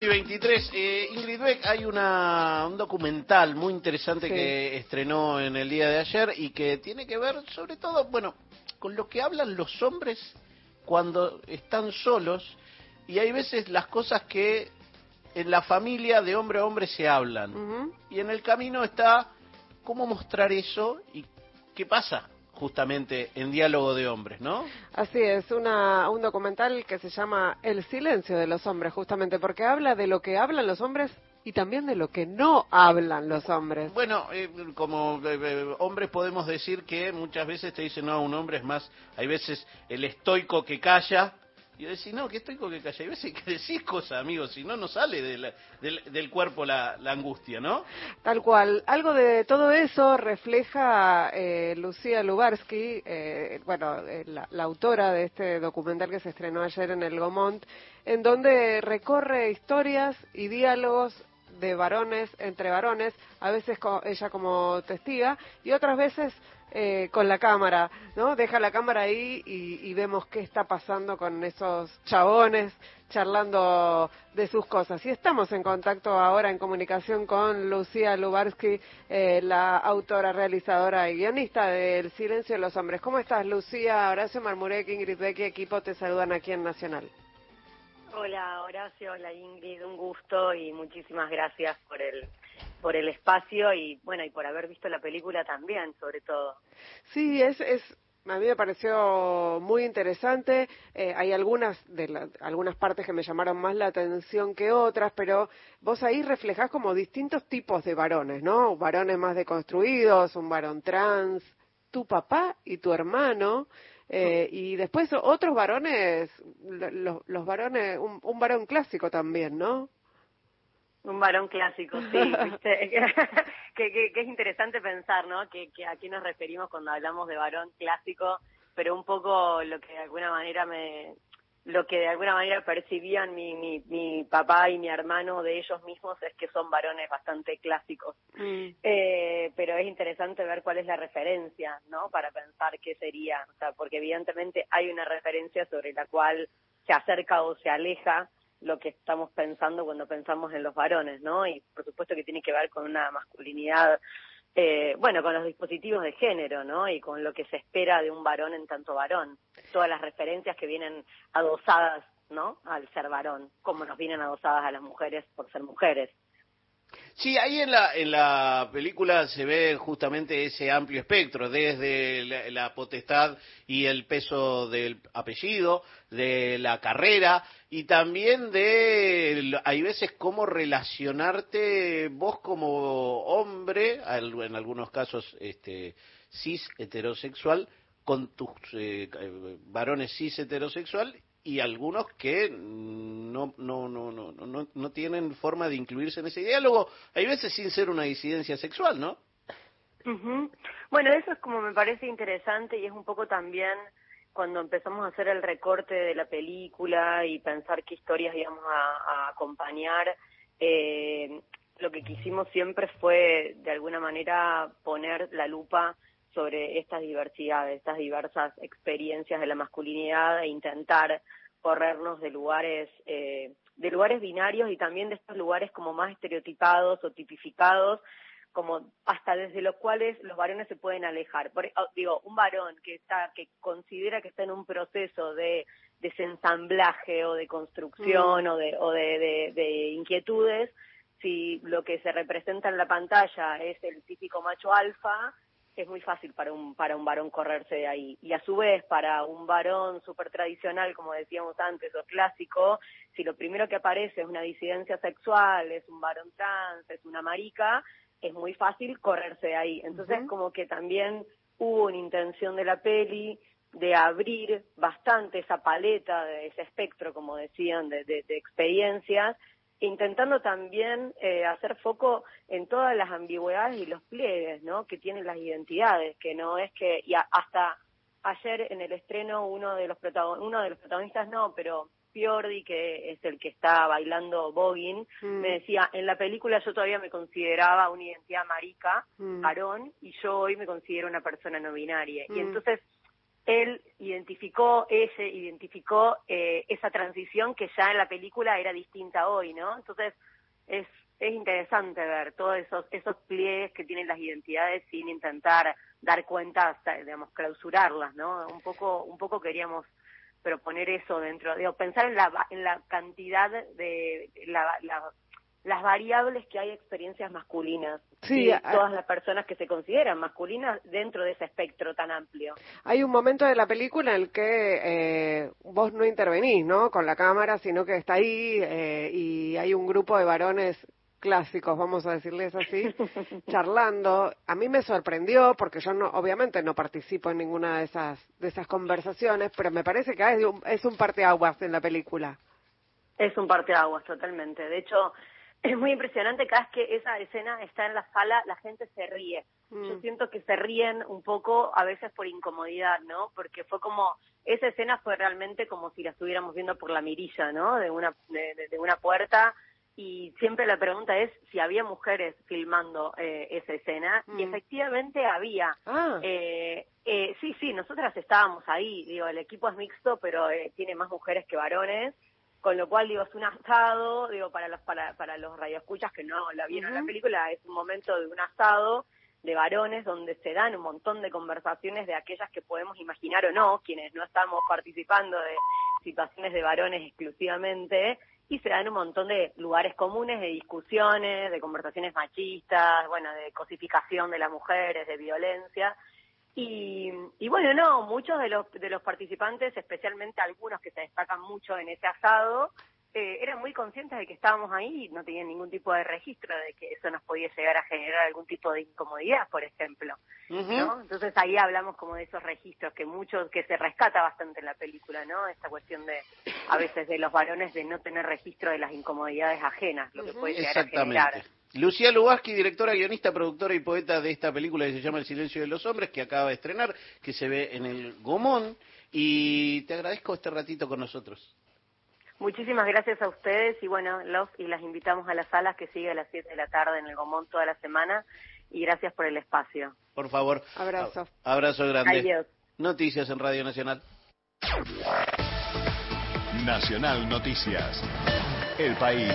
23. Eh, Ingrid Beck, hay una, un documental muy interesante Sí. que estrenó en el día de ayer y que tiene que ver sobre todo, bueno, con lo que hablan los hombres cuando están solos y hay veces las cosas que en la familia de hombre a hombre se hablan. Y en el camino está cómo mostrar eso y qué pasa justamente en diálogo de hombres, ¿no? Así es, una, un documental que se llama El silencio de los hombres, justamente porque habla de lo que hablan los hombres y también de lo que no hablan los hombres. Bueno, eh, como eh, eh, hombres podemos decir que muchas veces te dicen, no, un hombre es más, hay veces el estoico que calla, y yo decís, no, que estoico que calla, hay veces que decís cosas, amigos, si no, no sale de la- del, del cuerpo la, la angustia, ¿no? Tal cual. Algo de todo eso refleja eh, Lucía Lubarsky, eh, bueno, eh, la, la autora de este documental que se estrenó ayer en el Gomont, en donde recorre historias y diálogos de varones entre varones, a veces ella como testiga y otras veces eh, con la cámara, ¿no? Deja la cámara ahí y, vemos qué está pasando con esos chabones charlando de sus cosas. Y estamos en contacto ahora en comunicación con Lucía Lubarsky, eh, la autora, realizadora y guionista de El Silencio de los Hombres. ¿Cómo estás, Lucía? Horacio Marmurek, Ingrid Beck y equipo te saludan aquí en Nacional. Hola Horacio, hola Ingrid, un gusto y muchísimas gracias por el por el espacio y bueno y por haber visto la película también, sobre todo. Sí, es, es a mí me pareció muy interesante. Eh, hay algunas de la- algunas partes que me llamaron más la atención que otras, pero vos ahí reflejás como distintos tipos de varones, ¿no? Varones más deconstruidos, un varón trans, tu papá y tu hermano. Eh, y después otros varones, lo- los, los varones, un, un varón clásico también, ¿no? Un varón clásico, sí, ¿viste? que, que, que es interesante pensar, ¿no? Que, que a qué nos referimos cuando hablamos de varón clásico, pero un poco lo que de alguna manera me lo que de alguna manera percibían mi, mi, mi papá y mi hermano de ellos mismos es que son varones bastante clásicos. Mm. Eh, pero es interesante ver cuál es la referencia, ¿no? Para pensar qué sería, o sea, porque evidentemente hay una referencia sobre la cual se acerca o se aleja lo que estamos pensando cuando pensamos en los varones, ¿no? Y por supuesto que tiene que ver con una masculinidad, eh, bueno, con los dispositivos de género, ¿no? Y con lo que se espera de un varón en tanto varón. Todas las referencias que vienen adosadas, ¿no? Al ser varón, como nos vienen adosadas a las mujeres por ser mujeres. Sí, ahí en la, en la película se ve justamente ese amplio espectro, desde la, potestad y el peso del apellido, de la carrera y también de, hay veces, cómo relacionarte vos como hombre, en algunos casos este, cis heterosexual, con tus eh, eh, varones cis heterosexual y algunos que no, no, no, no, no, no tienen forma de incluirse en ese diálogo, hay veces sin ser una disidencia sexual, ¿no? Ujú. Bueno, eso es como me parece interesante y es un poco también cuando empezamos a hacer el recorte de la película y pensar qué historias íbamos a, a acompañar, eh, lo que quisimos siempre fue de alguna manera poner la lupa sobre estas diversidades, estas diversas experiencias de la masculinidad e intentar corrernos de lugares eh, de lugares binarios y también de estos lugares como más estereotipados o tipificados como hasta desde los cuales los varones se pueden alejar. Por, oh, digo, un varón que está que considera que está en un proceso de desensamblaje o de construcción o de o de, de- de inquietudes, si lo que se representa en la pantalla es el típico macho alfa, es muy fácil para un para un varón correrse de ahí. Y a su vez para un varón súper tradicional como decíamos antes o clásico si lo primero que aparece es una disidencia sexual es un varón trans es una marica es muy fácil correrse de ahí. Entonces como que también hubo una intención de la peli de abrir bastante esa paleta de ese espectro como decían de, de- de experiencias intentando también eh, hacer foco en todas las ambigüedades y los pliegues ¿no? que tienen las identidades, que no es que, y a- hasta ayer en el estreno uno de los protagon uno de los protagonistas no, pero Fiordi, que es el que está bailando Boggin, Mm. me decía, en la película yo todavía me consideraba una identidad marica, Mm. varón, y yo hoy me considero una persona no binaria. Y Mm. entonces él identificó, ella identificó eh, esa transición que ya en la película era distinta hoy, ¿no? Entonces es es interesante ver todos esos esos pliegues que tienen las identidades sin intentar dar cuenta, hasta, digamos, clausurarlas, ¿no? Un poco un poco queríamos proponer eso dentro, digo, pensar en la en la cantidad de la, las variables que hay experiencias masculinas sí, todas las personas que se consideran masculinas dentro de ese espectro tan amplio. Hay un momento de la película en el que eh, vos no intervenís, ¿no? Con la cámara, sino que está ahí eh, y hay un grupo de varones clásicos, vamos a decirles así, charlando. A mí me sorprendió porque yo no, obviamente no participo en ninguna de esas de esas conversaciones, pero me parece que es un, es un parteaguas en la película. Es un parteaguas totalmente. De hecho, es muy impresionante cada vez que esa escena está en la sala, la gente se ríe. Yo mm. siento que se ríen un poco a veces por incomodidad, ¿no? Porque fue como esa escena fue realmente como si la estuviéramos viendo por la mirilla, ¿no? De una de una puerta y siempre la pregunta es si había mujeres filmando eh, esa escena y mm. efectivamente había. Ah. Eh, eh, sí, sí, nosotras estábamos ahí, digo, el equipo es mixto, pero eh, tiene más mujeres que varones, con lo cual digo, es un asado, digo, para los para, para los radioescuchas que no la vieron la película, es un momento de un asado de varones donde se dan un montón de conversaciones de aquellas que podemos imaginar o no, quienes no estamos participando de situaciones de varones exclusivamente, y se dan un montón de lugares comunes de discusiones, de conversaciones machistas, bueno, de cosificación de las mujeres, de violencia. Y, y bueno, no, muchos de los, de los participantes, especialmente algunos que se destacan mucho en ese asado, eh, eran muy conscientes de que estábamos ahí y no tenían ningún tipo de registro de que eso nos podía llegar a generar algún tipo de incomodidad, por ejemplo. ¿no? Entonces ahí hablamos como de esos registros que muchos, que se rescata bastante en la película, ¿no? Esta cuestión de, a veces de los varones de no tener registro de las incomodidades ajenas, lo que puede llegar a generar. Lucía Lubaski, directora, guionista, productora y poeta de esta película que se llama El silencio de los hombres, que acaba de estrenar, que se ve en el Gomón, y te agradezco este ratito con nosotros. Muchísimas gracias a ustedes y bueno, los y las invitamos a las salas que sigue a las 7 de la tarde en el Gomón toda la semana y gracias por el espacio. Por favor. Abrazo. Abrazo grande. Adiós. Noticias en Radio Nacional. Nacional Noticias. El país